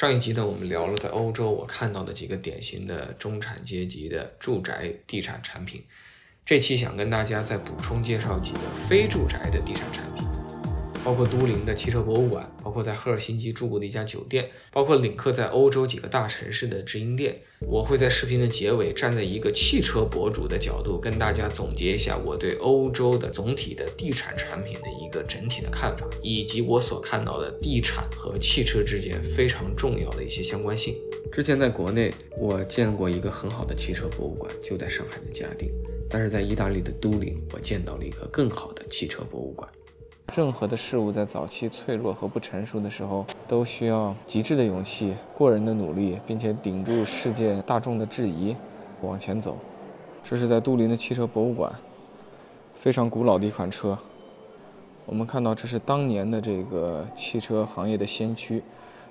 上一集呢，我们聊了在欧洲我看到的几个典型的中产阶级的住宅地产产品。这期想跟大家再补充介绍几个非住宅的地产产品。包括都灵的汽车博物馆，包括在赫尔辛基住过的一家酒店，包括领克在欧洲几个大城市的直营店。我会在视频的结尾站在一个汽车博主的角度，跟大家总结一下我对欧洲的总体的地产产品的一个整体的看法，以及我所看到的地产和汽车之间非常重要的一些相关性。之前在国内我见过一个很好的汽车博物馆，就在上海的嘉定，但是在意大利的都灵，我见到了一个更好的汽车博物馆。任何的事物在早期脆弱和不成熟的时候，都需要极致的勇气、过人的努力，并且顶住世界大众的质疑，往前走。这是在都灵的汽车博物馆，非常古老的一款车。我们看到这是当年的这个汽车行业的先驱，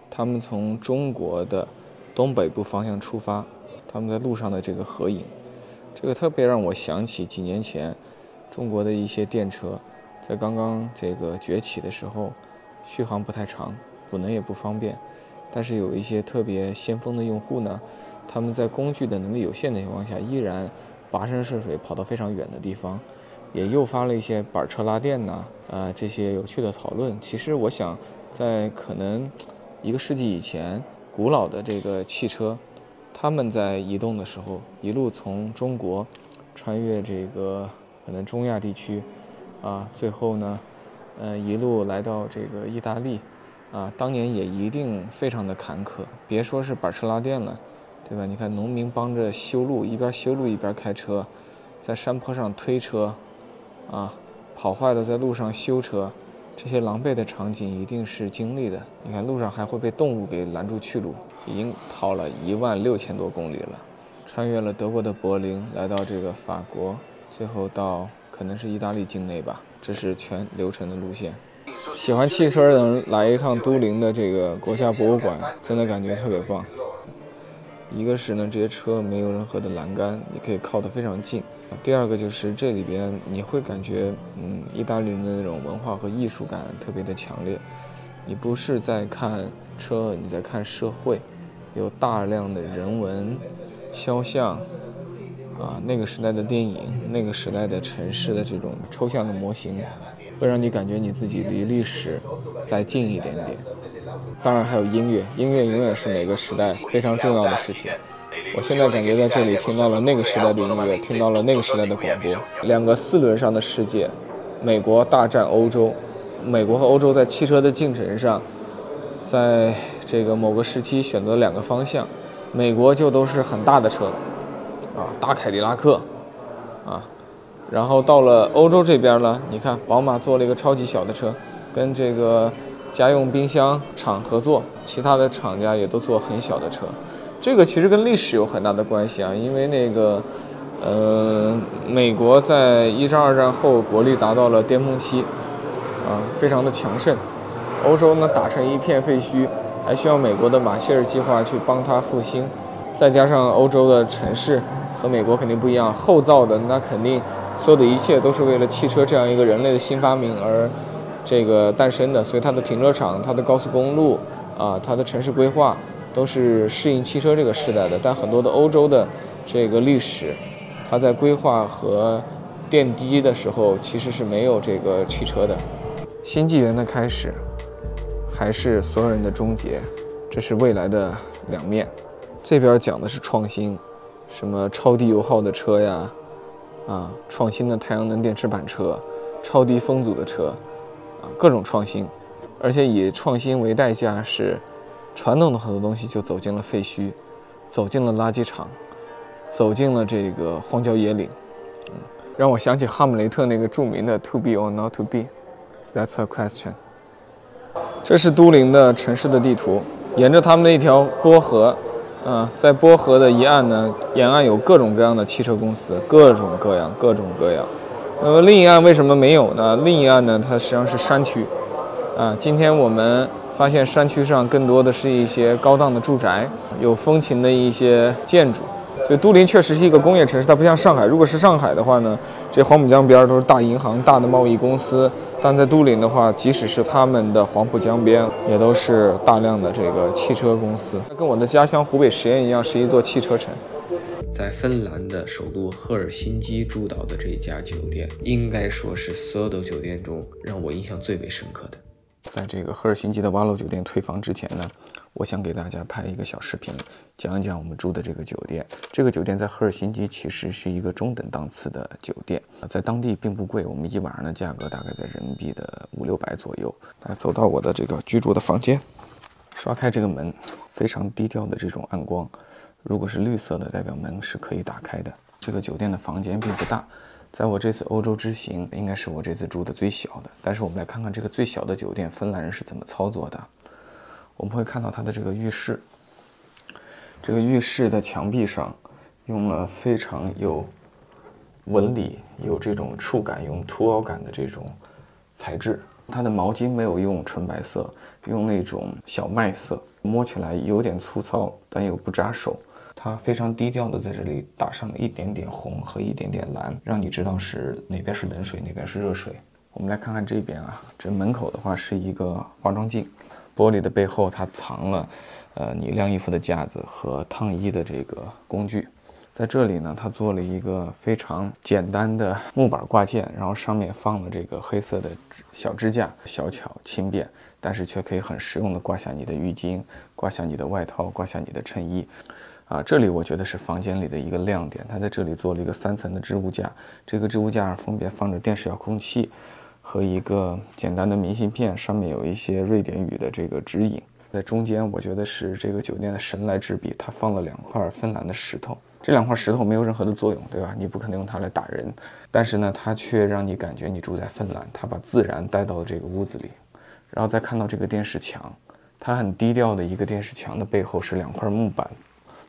他们从中国的东北部方向出发，他们在路上的这个合影，这个特别让我想起几年前中国的一些电车。在刚刚这个崛起的时候，续航不太长，补能也不方便。但是有一些特别先锋的用户呢，他们在工具的能力有限的情况下，依然跋山涉水跑到非常远的地方，也诱发了一些板车拉电呐，啊这些有趣的讨论。其实我想，在可能一个世纪以前，古老的这个汽车，他们在移动的时候，一路从中国穿越这个可能中亚地区。啊，最后呢，呃，一路来到这个意大利，啊，当年也一定非常的坎坷，别说是板车拉电了，对吧？你看农民帮着修路，一边修路一边开车，在山坡上推车，啊，跑坏了在路上修车，这些狼狈的场景一定是经历的。你看路上还会被动物给拦住去路，已经跑了一万六千多公里了，穿越了德国的柏林，来到这个法国，最后到。可能是意大利境内吧，这是全流程的路线。喜欢汽车的人来一趟都灵的这个国家博物馆，真的感觉特别棒。一个是呢，这些车没有任何的栏杆，你可以靠得非常近。第二个就是这里边你会感觉，嗯，意大利人的那种文化和艺术感特别的强烈。你不是在看车，你在看社会，有大量的人文肖像。啊，那个时代的电影，那个时代的城市的这种抽象的模型，会让你感觉你自己离历史再近一点点。当然还有音乐，音乐永远是每个时代非常重要的事情。我现在感觉在这里听到了那个时代的音乐，听到了那个时代的广播。两个四轮上的世界，美国大战欧洲，美国和欧洲在汽车的进程上，在这个某个时期选择两个方向，美国就都是很大的车。啊，大凯迪拉克，啊，然后到了欧洲这边呢，你看宝马做了一个超级小的车，跟这个家用冰箱厂合作，其他的厂家也都做很小的车。这个其实跟历史有很大的关系啊，因为那个，呃，美国在一战、二战后国力达到了巅峰期，啊，非常的强盛。欧洲呢打成一片废墟，还需要美国的马歇尔计划去帮他复兴，再加上欧洲的城市。和美国肯定不一样，后造的那肯定所有的一切都是为了汽车这样一个人类的新发明而这个诞生的，所以它的停车场、它的高速公路啊、它的城市规划都是适应汽车这个时代的。但很多的欧洲的这个历史，它在规划和奠基的时候其实是没有这个汽车的。新纪元的开始，还是所有人的终结，这是未来的两面。这边讲的是创新。什么超低油耗的车呀，啊，创新的太阳能电池板车，超低风阻的车，啊，各种创新，而且以创新为代价，是传统的很多东西就走进了废墟，走进了垃圾场，走进了这个荒郊野岭，嗯，让我想起哈姆雷特那个著名的 “To be or not to be”，That's a question。这是都灵的城市的地图，沿着他们的一条波河。嗯，在波河的一岸呢，沿岸有各种各样的汽车公司，各种各样，各种各样。那么另一岸为什么没有呢？另一岸呢，它实际上是山区。啊，今天我们发现山区上更多的是一些高档的住宅，有风情的一些建筑。所以都灵确实是一个工业城市，它不像上海。如果是上海的话呢，这黄浦江边都是大银行、大的贸易公司，但在都灵的话，即使是他们的黄浦江边，也都是大量的这个汽车公司，跟我的家乡湖北十堰一样，是一座汽车城。在芬兰的首都赫尔辛基住到的这家酒店，应该说是所有的酒店中让我印象最为深刻的。在这个赫尔辛基的瓦洛酒店退房之前呢，我想给大家拍一个小视频，讲一讲我们住的这个酒店。这个酒店在赫尔辛基其实是一个中等档次的酒店，在当地并不贵。我们一晚上的价格大概在人民币的五六百左右。来，走到我的这个居住的房间，刷开这个门，非常低调的这种暗光。如果是绿色的，代表门是可以打开的。这个酒店的房间并不大。在我这次欧洲之行，应该是我这次住的最小的。但是我们来看看这个最小的酒店，芬兰人是怎么操作的。我们会看到它的这个浴室，这个浴室的墙壁上用了非常有纹理、有这种触感、有凸凹感的这种材质。它的毛巾没有用纯白色，用那种小麦色，摸起来有点粗糙，但又不扎手。它非常低调的在这里打上了一点点红和一点点蓝，让你知道是哪边是冷水，哪边是热水。我们来看看这边啊，这门口的话是一个化妆镜，玻璃的背后它藏了，呃，你晾衣服的架子和烫衣的这个工具。在这里呢，它做了一个非常简单的木板挂件，然后上面放了这个黑色的小支架，小巧轻便，但是却可以很实用的挂下你的浴巾，挂下你的外套，挂下你的衬衣。啊，这里我觉得是房间里的一个亮点。它在这里做了一个三层的置物架，这个置物架上分别放着电视遥控器和一个简单的明信片，上面有一些瑞典语的这个指引。在中间，我觉得是这个酒店的神来之笔，它放了两块芬兰的石头。这两块石头没有任何的作用，对吧？你不可能用它来打人，但是呢，它却让你感觉你住在芬兰。它把自然带到了这个屋子里，然后再看到这个电视墙，它很低调的一个电视墙的背后是两块木板。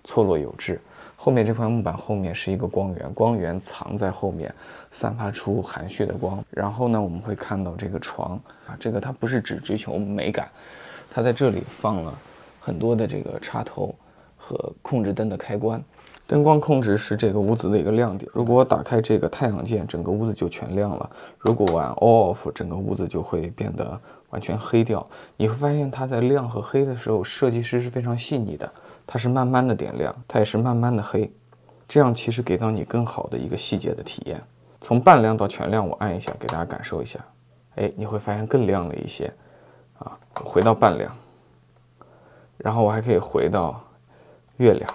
错落有致，后面这块木板后面是一个光源，光源藏在后面，散发出含蓄的光。然后呢，我们会看到这个床啊，这个它不是只追求美感，它在这里放了很多的这个插头和控制灯的开关。灯光控制是这个屋子的一个亮点。如果我打开这个太阳键，整个屋子就全亮了；如果我按 off，整个屋子就会变得完全黑掉。你会发现它在亮和黑的时候，设计师是非常细腻的。它是慢慢的点亮，它也是慢慢的黑，这样其实给到你更好的一个细节的体验。从半亮到全亮，我按一下给大家感受一下，哎，你会发现更亮了一些，啊，回到半亮，然后我还可以回到月亮，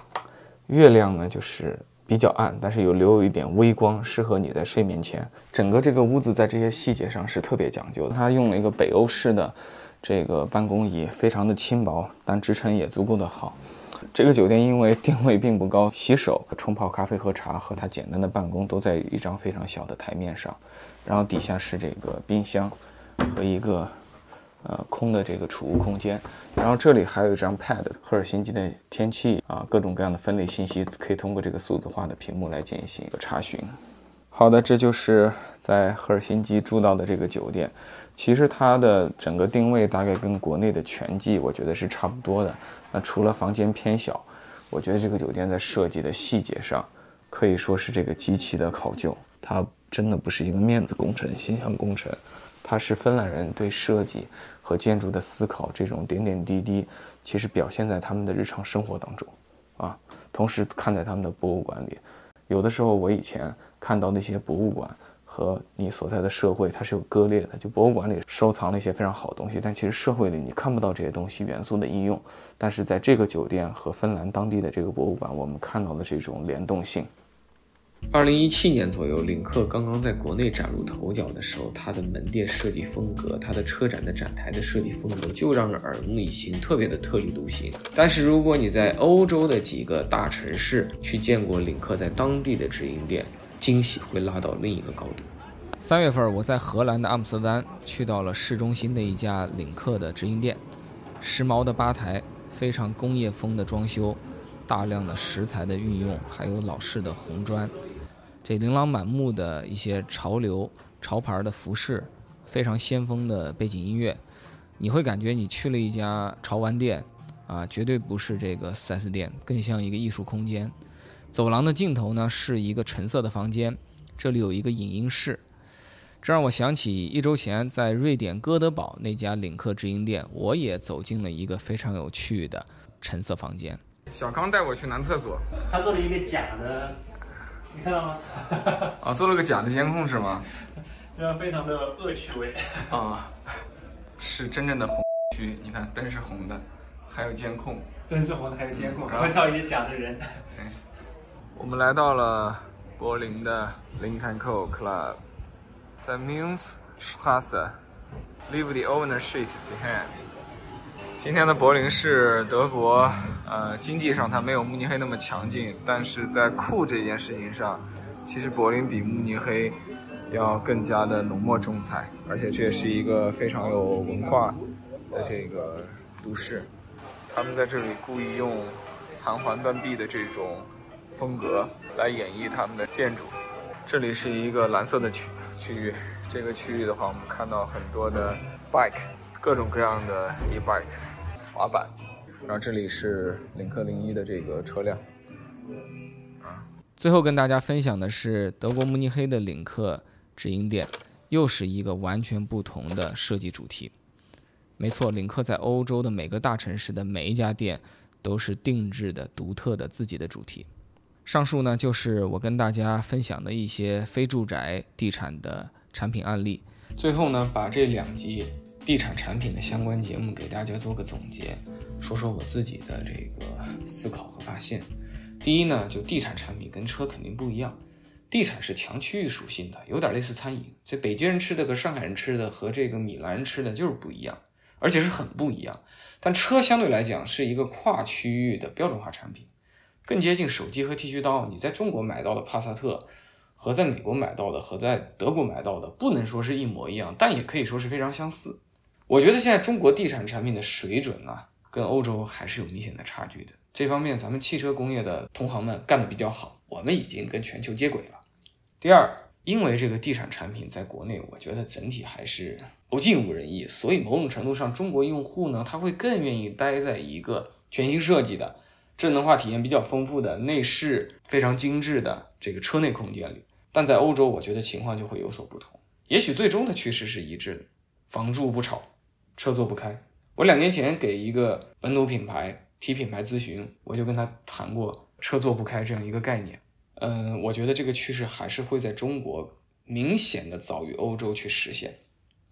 月亮呢就是比较暗，但是有留有一点微光，适合你在睡眠前。整个这个屋子在这些细节上是特别讲究的，它用了一个北欧式的这个办公椅，非常的轻薄，但支撑也足够的好。这个酒店因为定位并不高，洗手、冲泡咖啡、喝茶和它简单的办公都在一张非常小的台面上，然后底下是这个冰箱和一个呃空的这个储物空间，然后这里还有一张 pad，赫尔辛基的天气啊，各种各样的分类信息可以通过这个数字化的屏幕来进行一个查询。好的，这就是在赫尔辛基住到的这个酒店。其实它的整个定位大概跟国内的全季我觉得是差不多的。那除了房间偏小，我觉得这个酒店在设计的细节上可以说是这个极其的考究。它真的不是一个面子工程、形象工程，它是芬兰人对设计和建筑的思考，这种点点滴滴其实表现在他们的日常生活当中啊。同时看在他们的博物馆里。有的时候，我以前看到那些博物馆和你所在的社会，它是有割裂的。就博物馆里收藏了一些非常好的东西，但其实社会里你看不到这些东西元素的应用。但是在这个酒店和芬兰当地的这个博物馆，我们看到了这种联动性。二零一七年左右，领克刚刚在国内崭露头角的时候，它的门店设计风格，它的车展的展台的设计风格就让人耳目一新，特别的特立独行。但是如果你在欧洲的几个大城市去见过领克在当地的直营店，惊喜会拉到另一个高度。三月份，我在荷兰的阿姆斯特丹去到了市中心的一家领克的直营店，时髦的吧台，非常工业风的装修，大量的石材的运用，还有老式的红砖。这琳琅满目的一些潮流潮牌的服饰，非常先锋的背景音乐，你会感觉你去了一家潮玩店，啊，绝对不是这个 4S 店，更像一个艺术空间。走廊的尽头呢是一个橙色的房间，这里有一个影音室。这让我想起一周前在瑞典哥德堡那家领克直营店，我也走进了一个非常有趣的橙色房间。小康带我去男厕所，他做了一个假的，你看到吗？啊，做了个假的监控是吗？对啊，非常的恶趣味。啊，是真正的红区，你看灯是红的，还有监控。灯是红的，还有监控，还会照一些假的人。我们来到了柏林的 Lincoln Club。在 Münzstraße，leave the owner sheet behind。今天的柏林是德国，呃，经济上它没有慕尼黑那么强劲，但是在酷这件事情上，其实柏林比慕尼黑要更加的浓墨重彩，而且这也是一个非常有文化的这个都市。他们在这里故意用残垣断壁的这种风格来演绎他们的建筑。这里是一个蓝色的区。区域，这个区域的话，我们看到很多的 bike，各种各样的 e bike，滑板。然后这里是领克零一的这个车辆。啊，最后跟大家分享的是德国慕尼黑的领克直营店，又是一个完全不同的设计主题。没错，领克在欧洲的每个大城市的每一家店都是定制的、独特的自己的主题。上述呢，就是我跟大家分享的一些非住宅地产的产品案例。最后呢，把这两集地产产品的相关节目给大家做个总结，说说我自己的这个思考和发现。第一呢，就地产产品跟车肯定不一样，地产是强区域属性的，有点类似餐饮，这北京人吃的和上海人吃的和这个米兰人吃的就是不一样，而且是很不一样。但车相对来讲是一个跨区域的标准化产品。更接近手机和剃须刀。你在中国买到的帕萨特，和在美国买到的，和在德国买到的，不能说是一模一样，但也可以说是非常相似。我觉得现在中国地产产品的水准呢，跟欧洲还是有明显的差距的。这方面，咱们汽车工业的同行们干得比较好，我们已经跟全球接轨了。第二，因为这个地产产品在国内，我觉得整体还是不尽如人意，所以某种程度上，中国用户呢，他会更愿意待在一个全新设计的。智能化体验比较丰富的内饰非常精致的这个车内空间里，但在欧洲，我觉得情况就会有所不同。也许最终的趋势是一致的，房住不炒，车坐不开。我两年前给一个本土品牌提品牌咨询，我就跟他谈过车坐不开这样一个概念。嗯，我觉得这个趋势还是会在中国明显的早于欧洲去实现。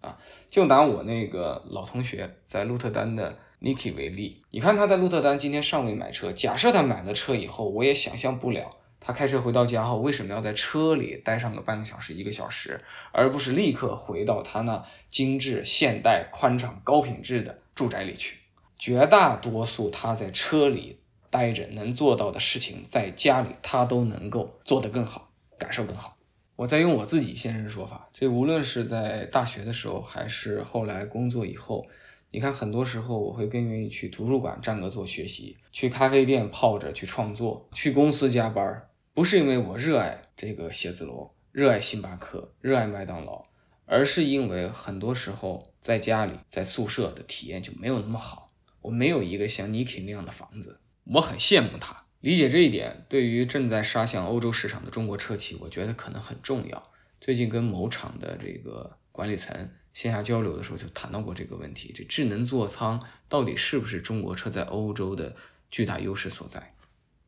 啊，就拿我那个老同学在鹿特丹的。Niki 为例，你看他在鹿特丹今天尚未买车。假设他买了车以后，我也想象不了他开车回到家后为什么要在车里待上个半个小时、一个小时，而不是立刻回到他那精致、现代、宽敞、高品质的住宅里去。绝大多数他在车里待着能做到的事情，在家里他都能够做得更好，感受更好。我在用我自己现身说法，这无论是在大学的时候，还是后来工作以后。你看，很多时候我会更愿意去图书馆占个座学习，去咖啡店泡着去创作，去公司加班，不是因为我热爱这个写字楼，热爱星巴克，热爱麦当劳，而是因为很多时候在家里，在宿舍的体验就没有那么好。我没有一个像 Niki 那样的房子，我很羡慕他。理解这一点，对于正在杀向欧洲市场的中国车企，我觉得可能很重要。最近跟某厂的这个管理层。线下交流的时候就谈到过这个问题，这智能座舱到底是不是中国车在欧洲的巨大优势所在？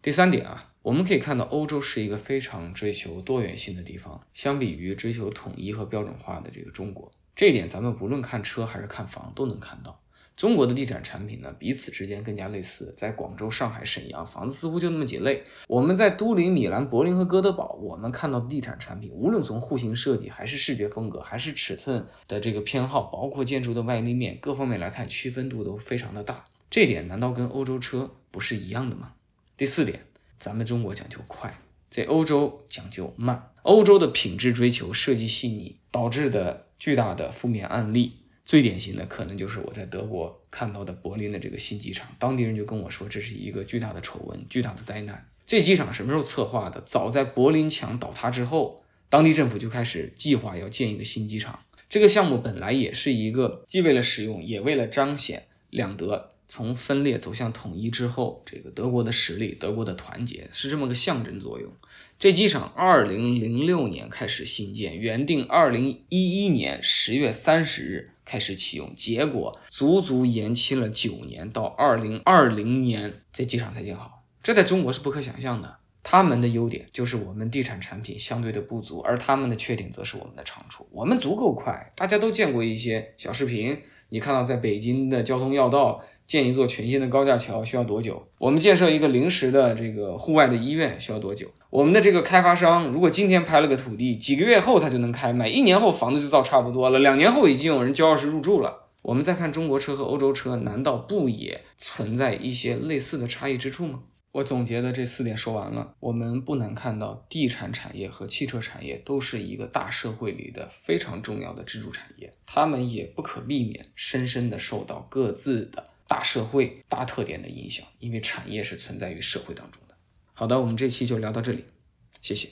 第三点啊，我们可以看到欧洲是一个非常追求多元性的地方，相比于追求统一和标准化的这个中国，这一点咱们不论看车还是看房都能看到。中国的地产产品呢，彼此之间更加类似。在广州、上海、沈阳，房子似乎就那么几类。我们在都灵、米兰、柏林和哥德堡，我们看到的地产产品，无论从户型设计，还是视觉风格，还是尺寸的这个偏好，包括建筑的外立面各方面来看，区分度都非常的大。这点难道跟欧洲车不是一样的吗？第四点，咱们中国讲究快，在欧洲讲究慢。欧洲的品质追求、设计细腻导致的巨大的负面案例。最典型的可能就是我在德国看到的柏林的这个新机场，当地人就跟我说这是一个巨大的丑闻、巨大的灾难。这机场什么时候策划的？早在柏林墙倒塌之后，当地政府就开始计划要建一个新机场。这个项目本来也是一个既为了使用，也为了彰显两德从分裂走向统一之后，这个德国的实力、德国的团结是这么个象征作用。这机场二零零六年开始新建，原定二零一一年十月三十日开始启用，结果足足延期了九年，到二零二零年这机场才建好。这在中国是不可想象的。他们的优点就是我们地产产品相对的不足，而他们的缺点则是我们的长处。我们足够快，大家都见过一些小视频。你看到在北京的交通要道建一座全新的高架桥需要多久？我们建设一个临时的这个户外的医院需要多久？我们的这个开发商如果今天拍了个土地，几个月后他就能开卖，一年后房子就造差不多了，两年后已经有人交钥匙入住了。我们再看中国车和欧洲车，难道不也存在一些类似的差异之处吗？我总结的这四点说完了，我们不难看到，地产产业和汽车产业都是一个大社会里的非常重要的支柱产业，它们也不可避免深深的受到各自的大社会大特点的影响，因为产业是存在于社会当中的。好的，我们这期就聊到这里，谢谢。